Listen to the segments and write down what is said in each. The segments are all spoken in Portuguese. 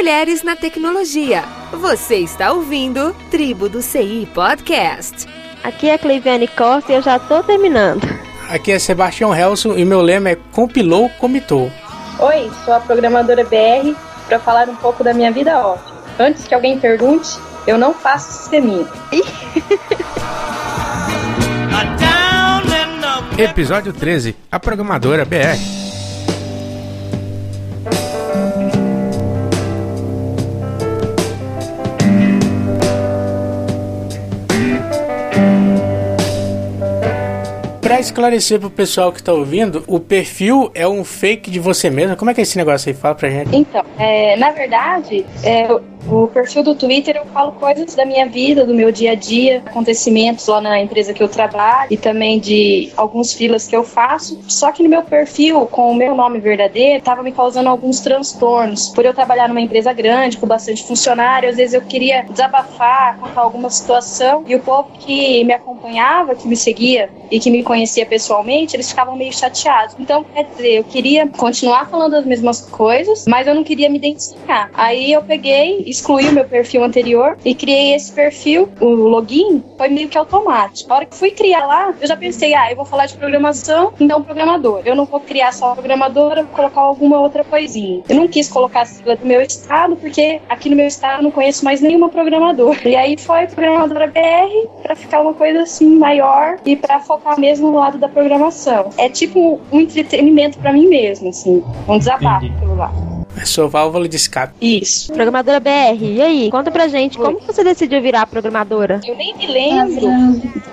Mulheres na Tecnologia. Você está ouvindo Tribo do CI Podcast. Aqui é Cleiviane Costa e eu já tô terminando. Aqui é Sebastião Helson e meu lema é compilou, comitou. Oi, sou a programadora BR para falar um pouco da minha vida off. Antes que alguém pergunte, eu não faço sisteminha. Episódio 13, a programadora BR. Pra esclarecer pro pessoal que tá ouvindo, o perfil é um fake de você mesmo. Como é que é esse negócio aí? Fala pra gente. Então, é, na verdade, é, o perfil do Twitter eu falo coisas da minha vida, do meu dia a dia, acontecimentos lá na empresa que eu trabalho e também de alguns filas que eu faço. Só que no meu perfil, com o meu nome verdadeiro, tava me causando alguns transtornos. Por eu trabalhar numa empresa grande, com bastante funcionário, às vezes eu queria desabafar, contar alguma situação e o povo que me acompanhava, que me seguia e que me conhecia pessoalmente, eles ficavam meio chateados. Então, quer dizer, eu queria continuar falando as mesmas coisas, mas eu não queria me identificar. Aí eu peguei, excluí o meu perfil anterior e criei esse perfil. O login foi meio que automático. A hora que fui criar lá, eu já pensei, ah, eu vou falar de programação, então programador. Eu não vou criar só programadora, vou colocar alguma outra coisinha. Eu não quis colocar a sigla do meu estado, porque aqui no meu estado eu não conheço mais nenhuma programadora. E aí foi programadora BR para ficar uma coisa assim maior e para focar mesmo no lado da programação. É tipo um entretenimento para mim mesmo, assim, um desabafo pelo lá. É sua válvula de escape. Isso. Programadora BR, e aí? Conta pra gente, Oi. como você decidiu virar programadora? Eu nem me lembro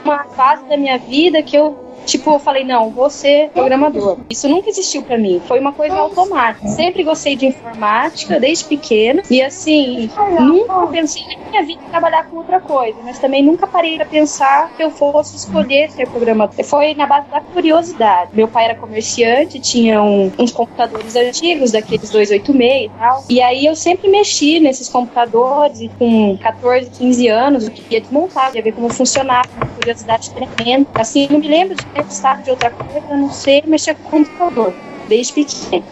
uma fase da minha vida que eu Tipo, eu falei, não, vou ser programador. Isso nunca existiu para mim. Foi uma coisa automática. Sempre gostei de informática, desde pequena. E assim, nunca pensei na minha vida em trabalhar com outra coisa. Mas também nunca parei para pensar que eu fosse escolher ser programador. Foi na base da curiosidade. Meu pai era comerciante, tinha um, uns computadores antigos, daqueles 286 e tal. E aí eu sempre mexi nesses computadores e com 14, 15 anos eu queria desmontar, queria ver como funcionava, uma curiosidade tremenda. Assim, não me lembro de gostava de outra coisa, a não ser mexer com o computador desde pequeno.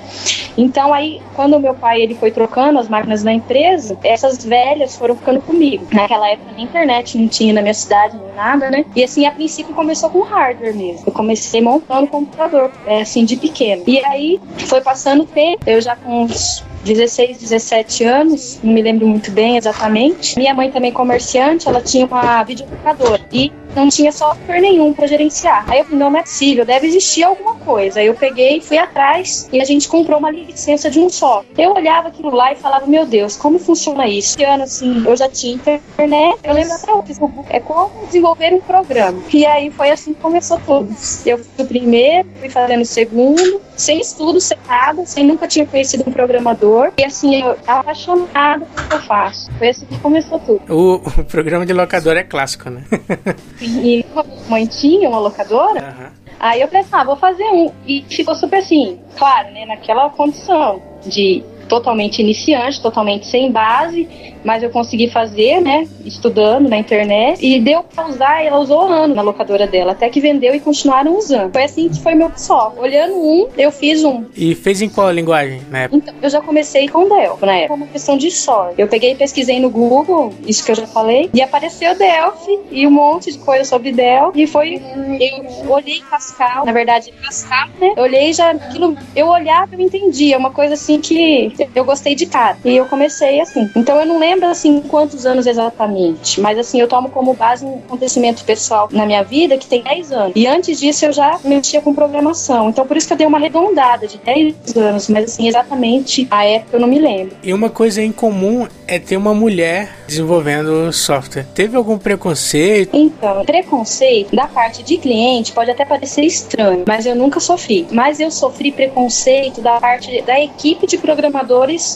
Então aí, quando meu pai ele foi trocando as máquinas na empresa, essas velhas foram ficando comigo. Naquela época nem internet não tinha na minha cidade nem nada, né? E assim, a princípio começou com hardware mesmo. Eu comecei montando computador, é, assim, de pequeno. E aí foi passando o tempo, eu já com uns 16, 17 anos, não me lembro muito bem exatamente. Minha mãe também comerciante, ela tinha uma videolocadora e não tinha software nenhum para gerenciar. Aí eu falei, não é possível, deve existir alguma coisa. Aí eu peguei, fui atrás e a gente comprou uma licença de um software. Eu olhava aquilo lá e falava, meu Deus, como funciona isso? Esse ano, assim, eu já tinha internet, eu lembro até hoje, é como desenvolver um programa. E aí foi assim que começou tudo. Eu fui o primeiro, fui fazendo o segundo, sem estudo, sem nada, sem nunca tinha conhecido um programador. E assim, eu apaixonada pelo que eu faço. Foi assim que começou tudo. O, o programa de locador é clássico, né? e uma mãe tinha uma locadora. Uhum. Aí eu pensei, ah, vou fazer um. E ficou super assim, claro, né? Naquela condição de totalmente iniciante, totalmente sem base, mas eu consegui fazer, né, estudando na internet, e deu pra usar, ela usou anos na locadora dela, até que vendeu e continuaram usando. Foi assim que foi meu pessoal. Olhando um, eu fiz um. E fez em qual linguagem na época? Então, eu já comecei com Delphi, na época, uma questão de sorte. Eu peguei e pesquisei no Google, isso que eu já falei, e apareceu Delphi e um monte de coisa sobre Delphi, e foi, eu olhei Pascal, na verdade, Pascal, né, eu olhei já, aquilo, eu olhava, eu entendia, uma coisa assim que eu gostei de cara. E eu comecei assim. Então eu não lembro assim quantos anos exatamente, mas assim, eu tomo como base um acontecimento pessoal na minha vida que tem 10 anos. E antes disso eu já mexia com programação. Então por isso que eu dei uma arredondada de 10 anos, mas assim, exatamente a época eu não me lembro. E uma coisa em comum é ter uma mulher desenvolvendo software. Teve algum preconceito? Então, preconceito da parte de cliente pode até parecer estranho, mas eu nunca sofri. Mas eu sofri preconceito da parte da equipe de programadores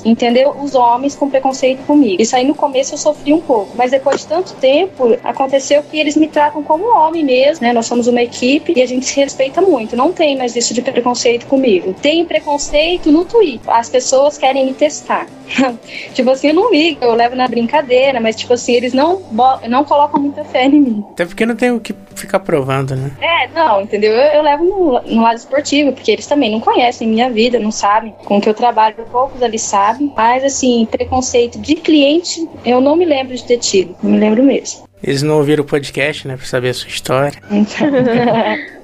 entendeu? Os homens com preconceito comigo. Isso aí no começo eu sofri um pouco, mas depois de tanto tempo, aconteceu que eles me tratam como homem mesmo, né? Nós somos uma equipe e a gente se respeita muito. Não tem mais isso de preconceito comigo. Tem preconceito no Twitter. As pessoas querem me testar. tipo assim, eu não ligo, eu levo na brincadeira, mas tipo assim, eles não, não colocam muita fé em mim. Até porque não tem o que ficar provando, né? É, não, entendeu? Eu, eu levo no, no, lado esportivo, porque eles também não conhecem minha vida, não sabem com que eu trabalho, poucos ali sabem. Mas, assim, preconceito de cliente, eu não me lembro de ter tido, não me lembro mesmo. Eles não ouviram o podcast, né, pra saber a sua história.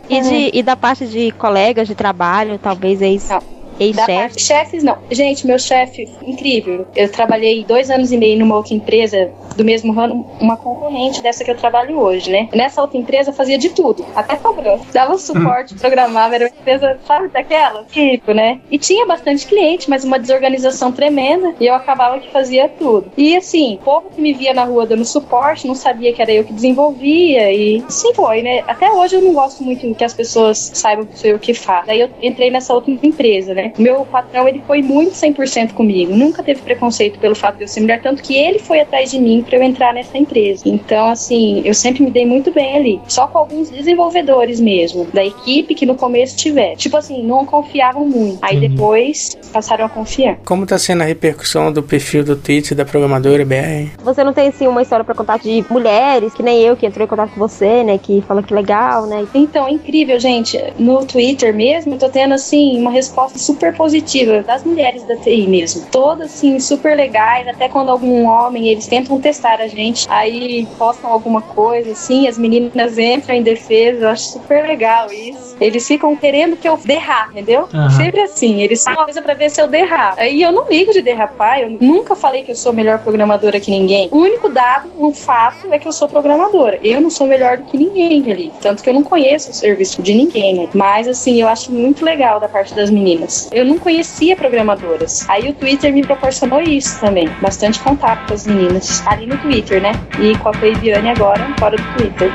e, de, e da parte de colegas de trabalho, talvez ex... Não Ex-chefe? Chefes, não. Gente, meu chefe, incrível. Eu trabalhei dois anos e meio numa outra empresa do mesmo ramo, uma concorrente dessa que eu trabalho hoje, né? Nessa outra empresa fazia de tudo, até cobrança. Dava suporte, hum. programava, era uma empresa, sabe, daquela? Tipo, né? E tinha bastante cliente, mas uma desorganização tremenda e eu acabava que fazia tudo. E assim, o povo que me via na rua dando suporte não sabia que era eu que desenvolvia e sim foi, né? Até hoje eu não gosto muito que as pessoas saibam que sou eu que faço. Daí eu entrei nessa outra empresa, né? Meu patrão, ele foi muito 100% comigo. Nunca teve preconceito pelo fato de eu ser mulher, tanto que ele foi atrás de mim para eu entrar nessa empresa. Então, assim, eu sempre me dei muito bem ali. Só com alguns desenvolvedores mesmo, da equipe que no começo tiver. Tipo assim, não confiavam muito. Aí uhum. depois passaram a confiar. Como tá sendo a repercussão do perfil do Tite da programadora BR? Você não tem, assim, uma história para contar de mulheres, que nem eu, que entrou em contato com você, né? Que fala que legal, né? Então, é incrível, gente. No Twitter mesmo, eu tô tendo, assim, uma resposta super positiva das mulheres da TI mesmo. Todas, assim, super legais. Até quando algum homem, eles tentam testar a gente, aí postam alguma coisa, assim, as meninas entram em defesa. Eu acho super legal isso. Eles ficam querendo que eu derrar, entendeu? Uhum. Sempre assim. Eles falam uma coisa pra ver se eu derrar. Aí eu não ligo de derrapar. Eu nunca falei que eu sou melhor programadora que ninguém. O único dado, um fato, é que eu sou programadora. Eu não sou melhor do que ninguém ali. Tanto que eu não conheço o serviço de ninguém, né? Mas, assim, eu acho muito legal da parte das meninas. Eu não conhecia programadoras. Aí o Twitter me proporcionou isso também. Bastante contato com as meninas. Ali no Twitter, né? E com a Feiviane agora, fora do Twitter.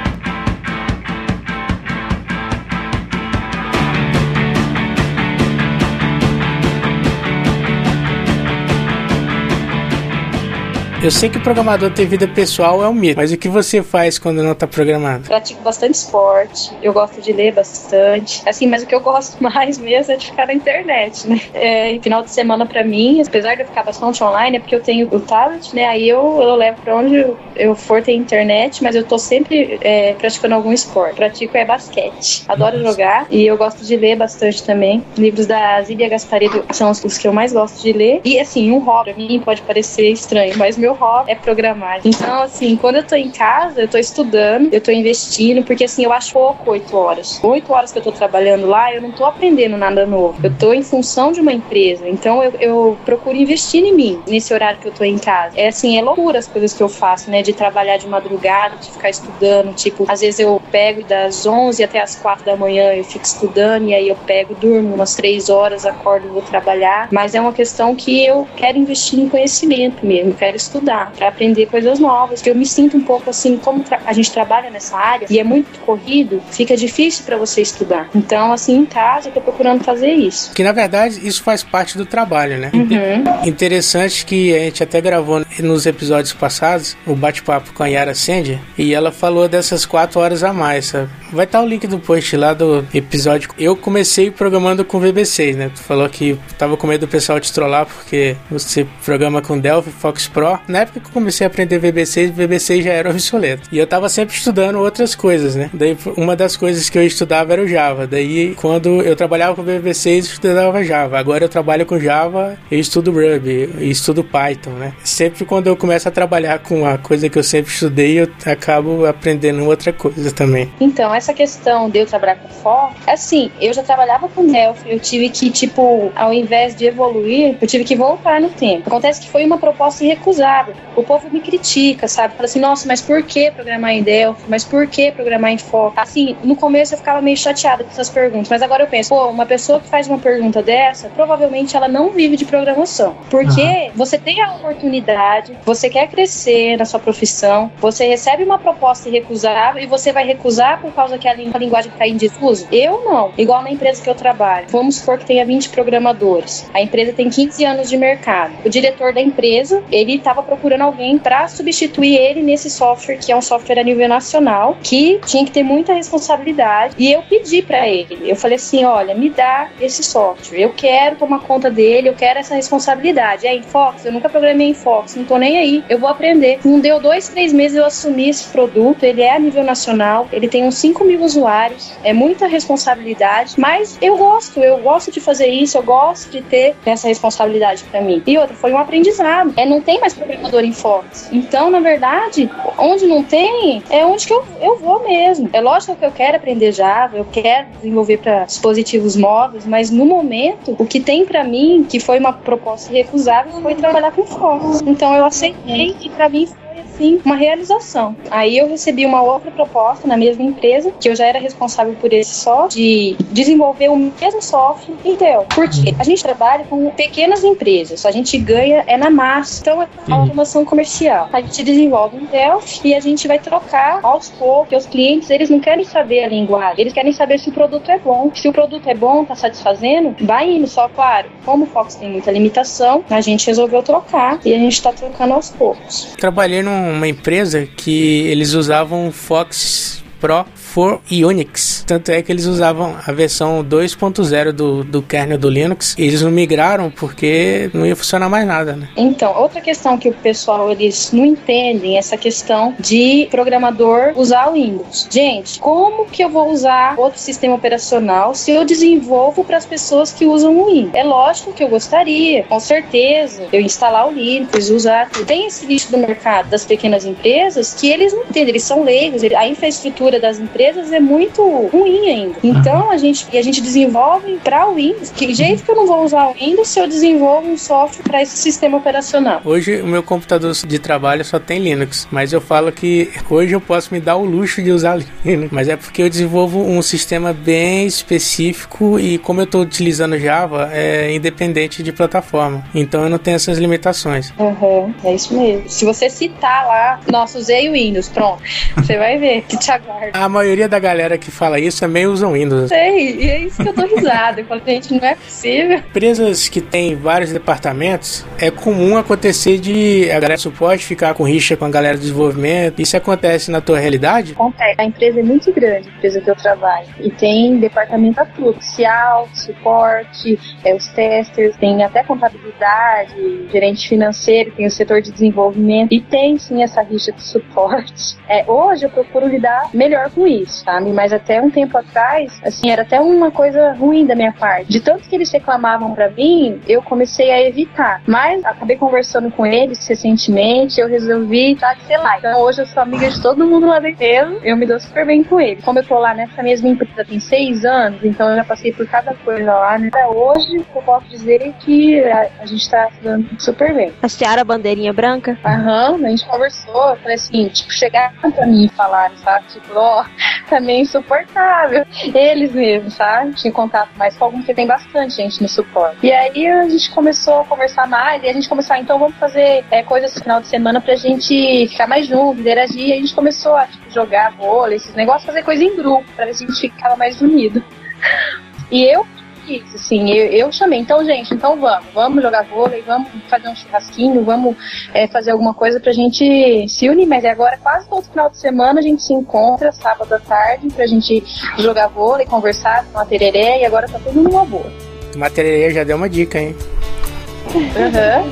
Eu sei que o programador ter vida pessoal é um mito, mas o que você faz quando não tá programado? Pratico bastante esporte, eu gosto de ler bastante. Assim, mas o que eu gosto mais mesmo é de ficar na internet, né? É, final de semana para mim, apesar de eu ficar bastante online, é porque eu tenho o tablet, né? Aí eu, eu levo pra onde eu for ter internet, mas eu tô sempre é, praticando algum esporte. Pratico é basquete. Adoro Nossa. jogar e eu gosto de ler bastante também. Livros da Zília Gasparedo são os que eu mais gosto de ler. E assim, um hobby pra mim pode parecer estranho, mas meu meu hobby é programar. Então, assim, quando eu tô em casa, eu tô estudando, eu tô investindo, porque assim, eu acho pouco oito horas. Oito horas que eu tô trabalhando lá, eu não tô aprendendo nada novo. Eu tô em função de uma empresa. Então, eu, eu procuro investir em mim nesse horário que eu tô em casa. É assim, é loucura as coisas que eu faço, né? De trabalhar de madrugada, de ficar estudando. Tipo, às vezes eu pego das 11 até as 4 da manhã, eu fico estudando, e aí eu pego, durmo umas três horas, acordo, vou trabalhar. Mas é uma questão que eu quero investir em conhecimento mesmo, quero estudar estudar, para aprender coisas novas. Que eu me sinto um pouco assim, como a gente trabalha nessa área e é muito corrido, fica difícil para você estudar. Então, assim, em casa eu tô procurando fazer isso. Que na verdade isso faz parte do trabalho, né? Uhum. Interessante que a gente até gravou nos episódios passados o bate-papo com a Yara Sandy e ela falou dessas quatro horas a mais, sabe? Vai estar tá o link do post lá do episódio. Eu comecei programando com VB6, né? Tu falou que tava com medo do pessoal te trollar porque você programa com Delphi, Fox Pro na época que eu comecei a aprender VB6, VB6 já era obsoleto. E eu tava sempre estudando outras coisas, né? Daí uma das coisas que eu estudava era o Java. Daí quando eu trabalhava com VB6, eu estudava Java. Agora eu trabalho com Java, eu estudo Ruby, eu estudo Python, né? Sempre quando eu começo a trabalhar com a coisa que eu sempre estudei, eu acabo aprendendo outra coisa também. Então, essa questão de eu trabalhar com foco, assim, eu já trabalhava com Delphi, eu tive que, tipo, ao invés de evoluir, eu tive que voltar no tempo. Acontece que foi uma proposta irrecusável o povo me critica, sabe? Fala assim, nossa, mas por que programar em Delphi? Mas por que programar em Foco? Assim, no começo eu ficava meio chateada com essas perguntas, mas agora eu penso, pô, uma pessoa que faz uma pergunta dessa, provavelmente ela não vive de programação. Porque uhum. você tem a oportunidade, você quer crescer na sua profissão, você recebe uma proposta irrecusável e você vai recusar por causa causa que a linguagem está em desuso? Eu não. Igual na empresa que eu trabalho. Vamos supor que tenha 20 programadores. A empresa tem 15 anos de mercado. O diretor da empresa, ele estava procurando alguém para substituir ele nesse software, que é um software a nível nacional, que tinha que ter muita responsabilidade. E eu pedi para ele. Eu falei assim: olha, me dá esse software. Eu quero tomar conta dele, eu quero essa responsabilidade. É em Fox? Eu nunca programei em Fox, não tô nem aí. Eu vou aprender. Não deu dois, três meses eu assumi esse produto. Ele é a nível nacional, ele tem uns 5 mil usuários, é muita responsabilidade, mas eu gosto, eu gosto de fazer isso, eu gosto de ter essa responsabilidade para mim. E outra, foi um aprendizado. É, não tem mais programador Fox. Então, na verdade, onde não tem, é onde que eu, eu vou mesmo. É lógico que eu quero aprender Java, eu quero desenvolver para dispositivos móveis, mas no momento, o que tem para mim, que foi uma proposta recusável, foi trabalhar com Fox. Então, eu aceitei e para mim assim uma realização. Aí eu recebi uma outra proposta na mesma empresa, que eu já era responsável por esse software, de desenvolver o mesmo software Intel. Porque a gente trabalha com pequenas empresas, a gente ganha é na massa, então é automação comercial. A gente desenvolve Intel e a gente vai trocar aos poucos, porque os clientes eles não querem saber a linguagem, eles querem saber se o produto é bom. Se o produto é bom, tá satisfazendo, vai indo. Só, claro, como o Fox tem muita limitação, a gente resolveu trocar e a gente tá trocando aos poucos. Trabalhei num uma empresa que eles usavam Fox Pro for Unix. Tanto é que eles usavam a versão 2.0 do, do kernel do Linux. E eles não migraram porque não ia funcionar mais nada, né? Então, outra questão que o pessoal eles não entendem é essa questão de programador usar o Windows. Gente, como que eu vou usar outro sistema operacional se eu desenvolvo para as pessoas que usam o Windows? É lógico que eu gostaria, com certeza, eu instalar o Linux, usar. Tem esse lixo do mercado das pequenas empresas que eles não entendem, eles são leigos, a infraestrutura das empresas empresas é muito ruim ainda. Então a gente, e a gente desenvolve para o Windows. Que jeito que eu não vou usar o Windows se eu desenvolvo um software para esse sistema operacional? Hoje o meu computador de trabalho só tem Linux, mas eu falo que hoje eu posso me dar o luxo de usar Linux, mas é porque eu desenvolvo um sistema bem específico e como eu estou utilizando Java, é independente de plataforma. Então eu não tenho essas limitações. Uhum, é isso mesmo. Se você citar lá, nossa, usei o Windows, pronto, você vai ver que te aguarda. A maioria da galera que fala isso também usam Windows. Sei, e é isso que eu tô risada. Eu falo, gente, não é possível. Empresas que têm vários departamentos, é comum acontecer de a galera de suporte ficar com rixa com a galera de desenvolvimento. Isso acontece na tua realidade? Acontece. A empresa é muito grande, a empresa que eu trabalho. E tem departamento a tudo. Social, suporte, é, os testers, tem até contabilidade, gerente financeiro, tem o setor de desenvolvimento. E tem sim essa rixa de suporte. É, hoje eu procuro lidar melhor com isso, sabe? Mas até um tempo atrás, assim, era até uma coisa ruim da minha parte. De tanto que eles reclamavam para mim, eu comecei a evitar. Mas acabei conversando com eles recentemente, eu resolvi, tá, sei lá. Então hoje eu sou amiga de todo mundo lá dentro, eu me dou super bem com eles. Como eu tô lá nessa mesma empresa tem seis anos, então eu já passei por cada coisa lá, né? Hoje eu posso dizer que a, a gente tá se dando super bem. A bandeirinha branca? Aham, a gente conversou, falei assim, tipo, chegaram pra mim e falaram, sabe? Tipo, ó, oh, também insuportável. Eles mesmos, sabe? Tinha contato mais com algum, porque tem bastante gente no suporte. E aí a gente começou a conversar mais, e a gente começou, ah, então vamos fazer é, coisas no final de semana pra gente ficar mais junto, interagir. E a gente começou a tipo, jogar vôlei, esses negócios, fazer coisa em grupo, pra ver se a gente ficava mais unido. E eu isso, assim, eu, eu, chamei, então, gente, então vamos, vamos jogar vôlei, vamos fazer um churrasquinho, vamos é, fazer alguma coisa pra gente se unir, mas agora quase todo final de semana a gente se encontra, sábado à tarde, pra gente jogar vôlei, conversar, tomar tereré, e agora tá tudo numa boa. Tomar tereré já deu uma dica, hein? Aham.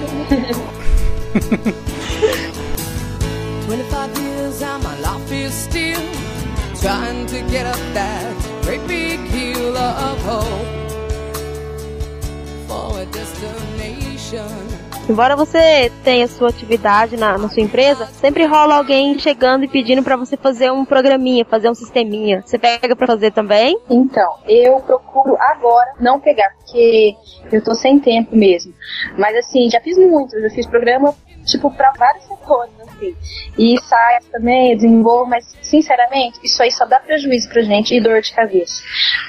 trying to get up that great big hill of hope. Embora você tenha sua atividade na, na, sua empresa, sempre rola alguém chegando e pedindo para você fazer um programinha, fazer um sisteminha. Você pega para fazer também? Então, eu procuro agora não pegar, porque eu tô sem tempo mesmo. Mas assim, já fiz muito, já fiz programa tipo para vários setores assim. E sai também, desenvolvo, mas sinceramente, isso aí só dá prejuízo pra gente e dor de cabeça.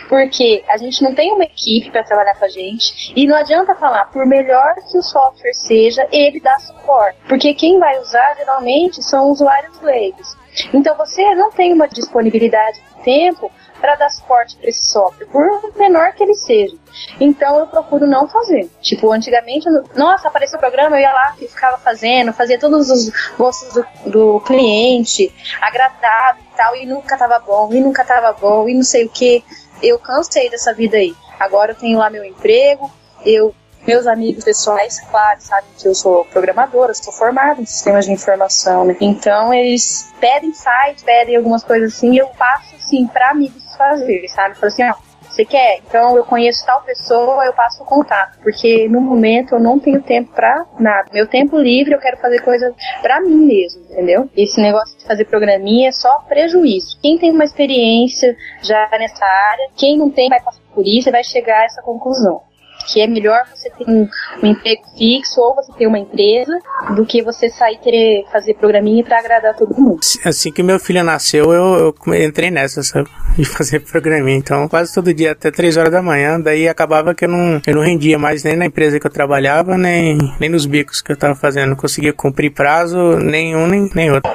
Porque a gente não tem uma equipe para trabalhar com a gente e não adianta falar, por melhor que o software seja, ele dá suporte. Porque quem vai usar geralmente são usuários leigos. Então você não tem uma disponibilidade de tempo para dar suporte para esse software, por menor que ele seja. Então eu procuro não fazer. Tipo, antigamente, nossa, apareceu o programa, eu ia lá e ficava fazendo, fazia todos os gostos do, do cliente, agradável e tal, e nunca tava bom, e nunca tava bom, e não sei o que. Eu cansei dessa vida aí. Agora eu tenho lá meu emprego, eu meus amigos pessoais, claro, sabem que eu sou programadora, sou formada em sistemas de informação, né? Então eles pedem site, pedem algumas coisas assim, e eu passo assim para amigos fazer, sabe? Falo assim, ó, você quer? Então eu conheço tal pessoa, eu passo o contato, porque no momento eu não tenho tempo pra nada. Meu tempo livre eu quero fazer coisa pra mim mesmo, entendeu? Esse negócio de fazer programinha é só prejuízo. Quem tem uma experiência já nessa área, quem não tem vai passar por isso e vai chegar a essa conclusão que é melhor você ter um, um, emprego fixo ou você ter uma empresa do que você sair querer fazer programinha para agradar todo mundo. Assim que meu filho nasceu, eu, eu entrei nessa, sabe? De fazer programinha. Então, quase todo dia, até 3 horas da manhã, daí acabava que eu não, eu não rendia mais nem na empresa que eu trabalhava, nem, nem nos bicos que eu tava fazendo. Não conseguia cumprir prazo nenhum, nem, nem outro.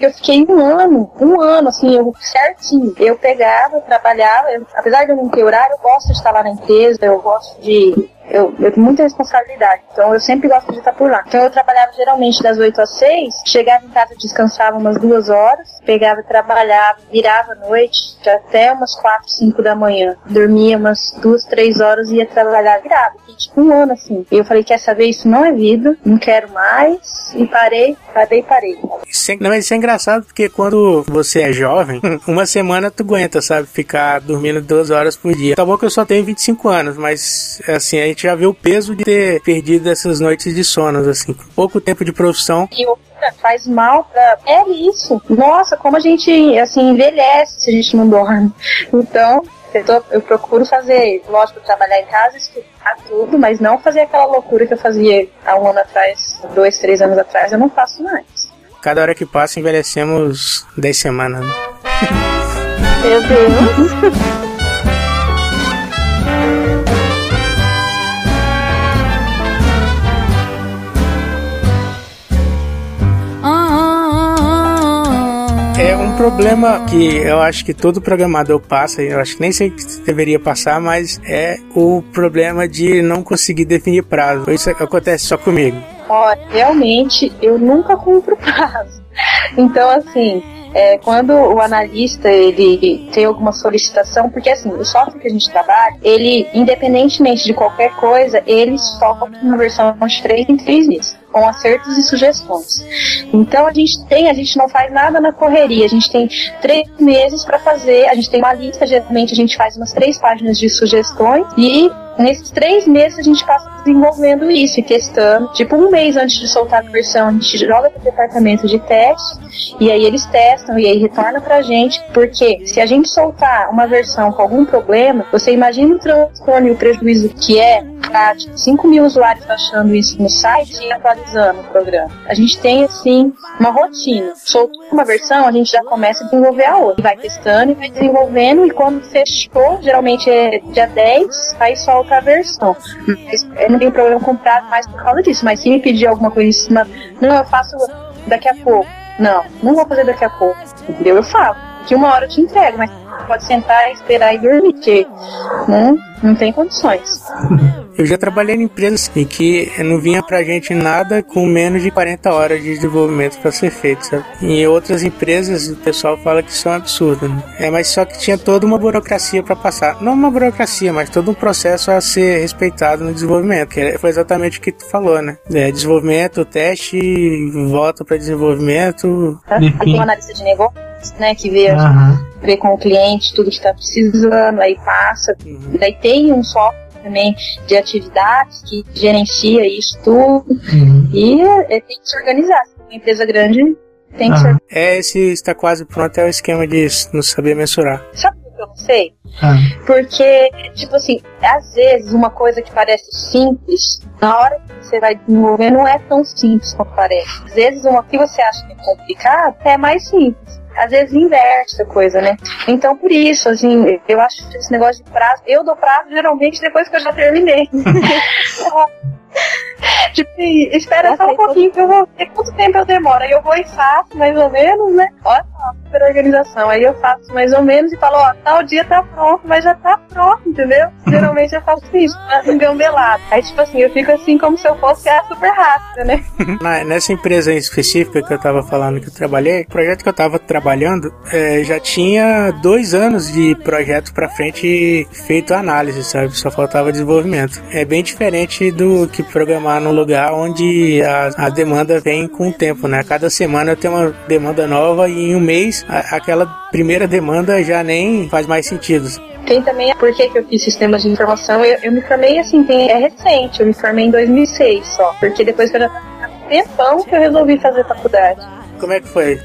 Eu fiquei um ano, um ano, assim, eu certinho. Eu pegava, trabalhava, eu, apesar de eu não ter horário, eu gosto de estar lá na empresa, eu gosto de eu, eu tenho muita responsabilidade, então eu sempre gosto de estar por lá. Então eu trabalhava geralmente das 8 às 6, chegava em casa, descansava umas duas horas, pegava, trabalhava, virava à noite, até umas 4, 5 da manhã. Dormia umas duas, três horas e ia trabalhar, virava. E, tipo um ano assim. E eu falei, quer saber, isso não é vida, não quero mais. E parei, parei, parei. Isso é, não, isso é engraçado porque quando você é jovem, uma semana tu aguenta, sabe? Ficar dormindo duas horas por dia. Tá bom que eu só tenho 25 anos, mas assim, a gente já vê o peso de ter perdido essas noites de sono, assim, com pouco tempo de profissão. E outra, faz mal pra. É isso. Nossa, como a gente, assim, envelhece se a gente não dorme. Então, eu, tô, eu procuro fazer, lógico, trabalhar em casa, estudar tudo, mas não fazer aquela loucura que eu fazia há um ano atrás, dois, três anos atrás, eu não faço mais. Cada hora que passa, envelhecemos 10 semanas. Né? Meu Deus. problema que eu acho que todo programador passa, eu acho que nem sei que deveria passar, mas é o problema de não conseguir definir prazo. Isso acontece só comigo. Olha, realmente eu nunca cumpro prazo. Então, assim, é, quando o analista ele tem alguma solicitação, porque assim, o software que a gente trabalha, ele, independentemente de qualquer coisa, ele solta uma versão de 3 em 3 meses com acertos e sugestões. Então a gente tem, a gente não faz nada na correria, a gente tem três meses para fazer, a gente tem uma lista, geralmente a gente faz umas três páginas de sugestões e nesses três meses a gente passa desenvolvendo isso e testando. Tipo, um mês antes de soltar a versão, a gente joga para o departamento de teste e aí eles testam e aí retorna pra gente. Porque se a gente soltar uma versão com algum problema, você imagina o transtorno e o prejuízo que é para tipo, 5 mil usuários baixando isso no site e atualizando o programa. A gente tem, assim, uma rotina. Soltou uma versão, a gente já começa a desenvolver a outra. Vai testando e vai desenvolvendo, e quando fechou, geralmente é dia 10, aí solta a versão. Mas eu não tenho problema comprar mais por causa disso. Mas se me pedir alguma coisa em cima, não, eu faço daqui a pouco. Não, não vou fazer daqui a pouco. Entendeu? Eu falo. Que uma hora eu te entrego, mas pode sentar, esperar e dormir, porque né, não tem condições. Eu já trabalhei em empresas em que não vinha pra gente nada com menos de 40 horas de desenvolvimento para ser feito, sabe? Em outras empresas o pessoal fala que isso é um absurdo, né? É, mas só que tinha toda uma burocracia para passar. Não uma burocracia, mas todo um processo a ser respeitado no desenvolvimento, que foi exatamente o que tu falou, né? É, desenvolvimento, teste, volta para desenvolvimento. Tem uma analista de negócio, né, que vê uhum ver com o cliente tudo que está precisando, aí passa. Uhum. Daí tem um software também de atividades que gerencia isso tudo. Uhum. E é, é, tem que se organizar. Uma empresa grande tem que uhum. se É, esse está quase pronto, é o esquema de não saber mensurar. Sabe por que eu não sei? Ah. Porque, tipo assim, às vezes uma coisa que parece simples, na hora que você vai desenvolver, não é tão simples quanto parece. Às vezes uma que você acha que é complicado é mais simples às vezes inverte a coisa, né? Então, por isso, assim, eu acho esse negócio de prazo. Eu dou prazo geralmente depois que eu já terminei. tipo, espera só um pouquinho que eu vou ver quanto tempo eu demoro. Aí eu vou e faço, mais ou menos, né? Olha só, super organização. Aí eu faço mais ou menos e falo, ó, tal dia tá pronto, mas já tá pronto, entendeu? Geralmente eu faço isso, engambelado. Aí, tipo assim, eu fico assim como se eu fosse a super rápida, né? Na, nessa empresa em específica que eu tava falando que eu trabalhei, o projeto que eu tava trabalhando é, já tinha dois anos de projeto pra frente feito análise, sabe? Só faltava desenvolvimento. É bem diferente do que programar num lugar onde a, a demanda vem com o tempo, né? Cada semana tem uma demanda nova e em um mês a, aquela primeira demanda já nem faz mais sentido. Tem também por que, que eu fiz sistemas de informação. Eu, eu me formei assim, tem, é recente, eu me formei em 2006 só, porque depois que eu já tempão que eu resolvi fazer faculdade. Como é que foi?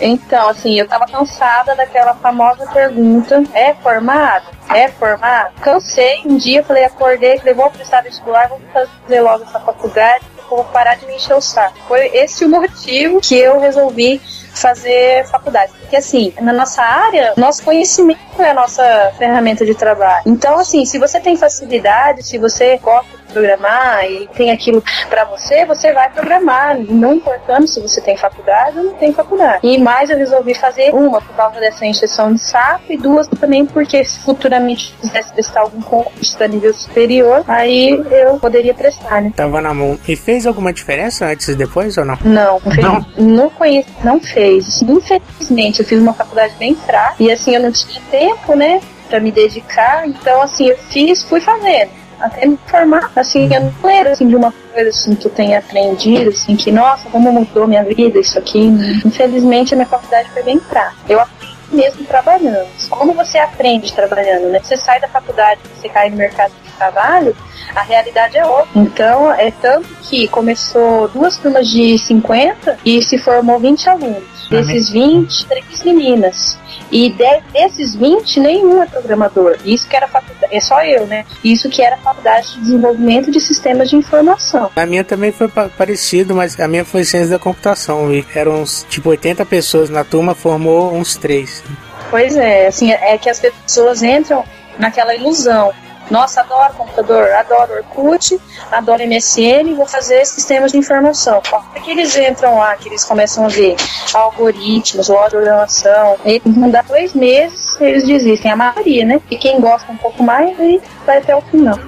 Então, assim, eu tava cansada daquela famosa pergunta: é formado? É formado? Cansei. Um dia falei, acordei, falei, vou prestar vestibular, vou fazer logo essa faculdade, vou parar de me encher o saco. Foi esse o motivo que eu resolvi fazer faculdade. Porque assim, na nossa área, nosso conhecimento é a nossa ferramenta de trabalho. Então, assim, se você tem facilidade, se você gosta programar e tem aquilo para você, você vai programar, não importando se você tem faculdade ou não tem faculdade. E mais eu resolvi fazer uma por causa dessa injeção de saco e duas também porque se futuramente quisesse prestar algum concurso a nível superior, aí eu poderia prestar, né? Tava na mão. E fez alguma diferença antes e depois ou não? Não, não, fez, não. não conheço, não fez. Infelizmente, eu fiz uma faculdade bem fraca e assim eu não tinha tempo, né? Pra me dedicar, então assim, eu fiz, fui fazendo até me formar, assim, eu não lembro, assim, de uma coisa, assim, que eu tenha aprendido, assim, que, nossa, como mudou minha vida isso aqui. Infelizmente, a minha faculdade foi bem fraca. Eu aprendi mesmo trabalhando. Como você aprende trabalhando, né? Você sai da faculdade, você cai no mercado de trabalho, a realidade é outra. Então, é tanto que começou duas turmas de 50 e se formou 20 alunos. Desses 20, três meninas. E de, desses 20, nenhum é programador. Isso que era faculdade, é só eu, né? Isso que era faculdade de desenvolvimento de sistemas de informação. A minha também foi parecido, mas a minha foi ciência da computação. E eram uns, tipo 80 pessoas na turma, formou uns três. Pois é, assim, é que as pessoas entram naquela ilusão nossa, adoro computador, adoro Orkut, adoro MSN, vou fazer sistemas de informação. É que eles entram lá, que eles começam a ver algoritmos, lógica de programação, e não dá dois meses, eles desistem, a maioria, né? E quem gosta um pouco mais, aí vai até o final.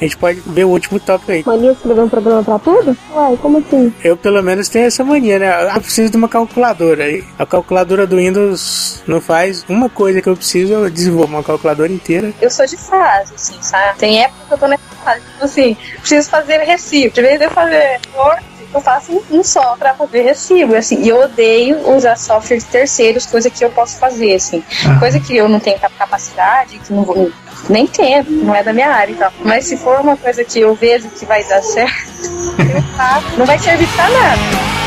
A gente pode ver o último tópico aí. Mania de escrever um programa pra tudo? Uai, como assim? Eu, pelo menos, tenho essa mania, né? Eu preciso de uma calculadora. A calculadora do Windows não faz uma coisa que eu preciso, eu desenvolvo uma calculadora inteira. Eu sou de fase, assim, sabe? Tem época que eu tô nessa fase, tipo assim, preciso fazer recibo. De vez de eu fazer Word, eu faço um só para fazer recibo, assim, e eu odeio usar softwares terceiros, coisa que eu posso fazer, assim, ah. coisa que eu não tenho capacidade, que não vou nem tempo, não é da minha área e tal. Mas se for uma coisa que eu vejo que vai dar certo, eu faço, não vai servir pra nada.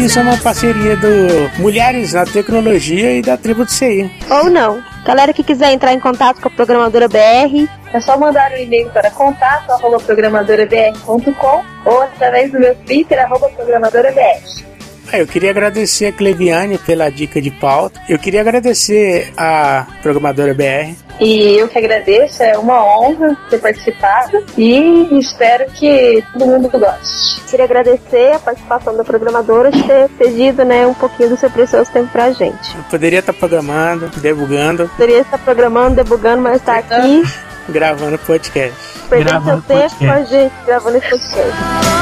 Isso é uma parceria do Mulheres na Tecnologia e da Tribo de CI. Ou não. Galera que quiser entrar em contato com a programadora BR, é só mandar um e-mail para contato@programadorabr.com ou através do meu Twitter @programadorabr. Ah, eu queria agradecer a Cleviane pela dica de pauta. Eu queria agradecer a programadora BR. E eu que agradeço, é uma honra ter participado e espero que todo mundo goste. Queria agradecer a participação da programadora de ter pedido né, um pouquinho do seu precioso tempo pra gente. Eu poderia estar programando, debugando. Poderia estar programando, debugando, mas está aqui gravando podcast. Perdendo seu tempo com a gente gravando esse podcast.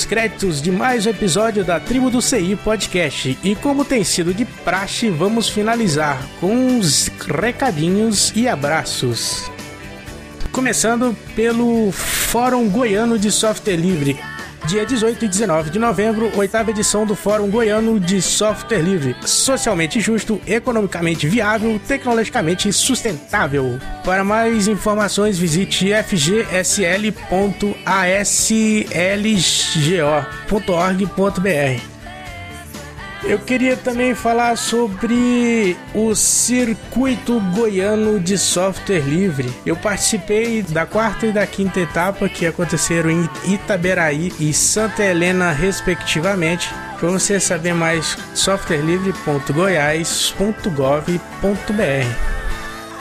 Aos créditos de mais um episódio da Tribo do CI Podcast. E como tem sido de praxe, vamos finalizar com uns recadinhos e abraços. Começando pelo Fórum Goiano de Software Livre. Dia 18 e 19 de novembro, oitava edição do Fórum Goiano de Software Livre. Socialmente justo, economicamente viável, tecnologicamente sustentável. Para mais informações, visite fgsl.aslgo.org.br. Eu queria também falar sobre o Circuito Goiano de Software Livre. Eu participei da quarta e da quinta etapa que aconteceram em Itaberaí e Santa Helena, respectivamente. Para você saber mais, softwarelivre.goiás.gov.br.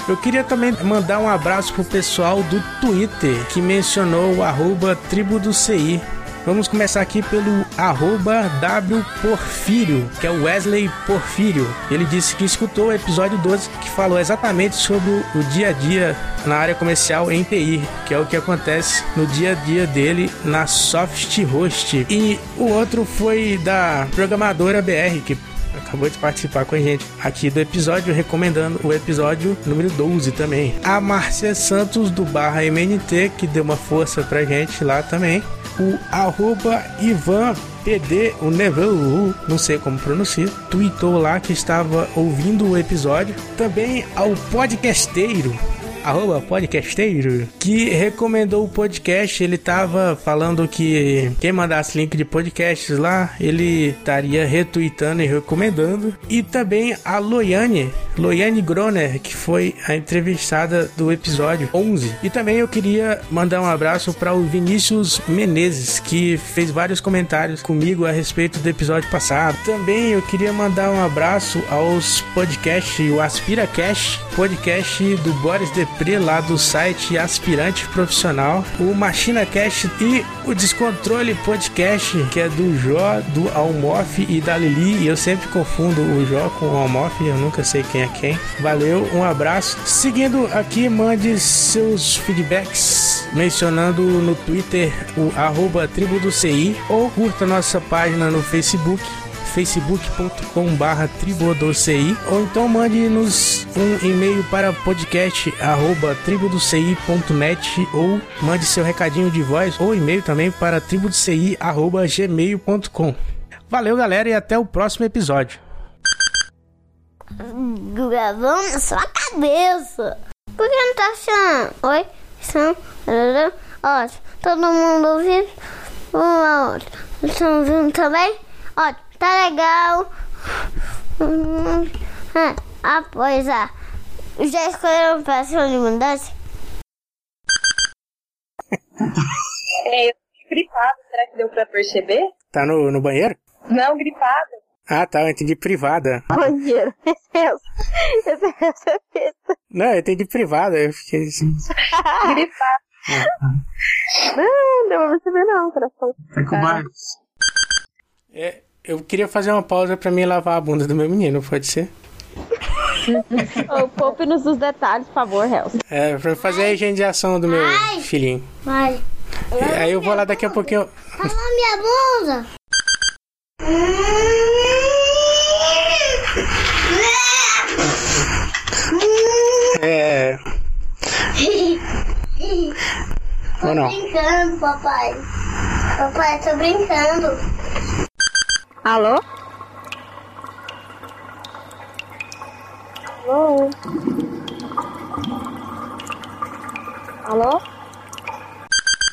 Eu queria também mandar um abraço pro pessoal do Twitter que mencionou o arroba tribo do CI Vamos começar aqui pelo arroba W Porfírio, que é o Wesley Porfírio. Ele disse que escutou o episódio 12 que falou exatamente sobre o dia a dia na área comercial em TI, que é o que acontece no dia a dia dele na Soft Host. E o outro foi da programadora BR, que acabou de participar com a gente aqui do episódio, recomendando o episódio número 12 também. A Márcia Santos do Barra MNT, que deu uma força pra gente lá também o arroba Ivan PD, o Neville, não sei como pronuncia, tweetou lá que estava ouvindo o episódio. Também ao podcasteiro arroba podcasteiro, que recomendou o podcast. Ele tava falando que quem mandasse link de podcasts lá, ele estaria retweetando e recomendando. E também a Loiane, Loiane Groner, que foi a entrevistada do episódio 11. E também eu queria mandar um abraço para o Vinícius Menezes, que fez vários comentários comigo a respeito do episódio passado. Também eu queria mandar um abraço aos podcasts, o AspiraCast, podcast do Boris de Lá do site Aspirante Profissional, o Machina Cast e o Descontrole Podcast, que é do Jó, do Almof e da Lili. E eu sempre confundo o Jó com o Almof, eu nunca sei quem é quem. Valeu, um abraço. Seguindo aqui, mande seus feedbacks mencionando no Twitter o arroba tribo do CI ou curta nossa página no Facebook facebook.com barra tribodoci ou então mande-nos um e-mail para podcast arroba tribodoci.net ou mande seu recadinho de voz ou e-mail também para tribodoci arroba gmail.com Valeu galera e até o próximo episódio. Na sua cabeça. Por que não tá achando? Oi? São... Ótimo. Todo mundo outro. Estão ouvindo também? Ótimo. Tá legal. Ah, pois é. Já escolheram pra ser mudança? É, eu gripado, será que deu pra perceber? Tá no, no banheiro? Não, gripado. Ah, tá, eu entendi privada. Banheiro. Essa é Não, eu entendi privada, eu fiquei assim. gripado. Não, não deu pra perceber não, coração. Tá com mais. É, eu queria fazer uma pausa pra mim lavar a bunda do meu menino, pode ser? oh, Poupe-nos dos detalhes, por favor, Helson. É, pra fazer a higienização do meu Ai. filhinho. Vai. Aí eu vou lá daqui a pouquinho. Fala minha bunda! É. Ou não? Tô brincando, papai. Papai, tô brincando. Alô? Alô? Alô?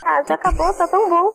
Ah, já acabou, tá tão bom.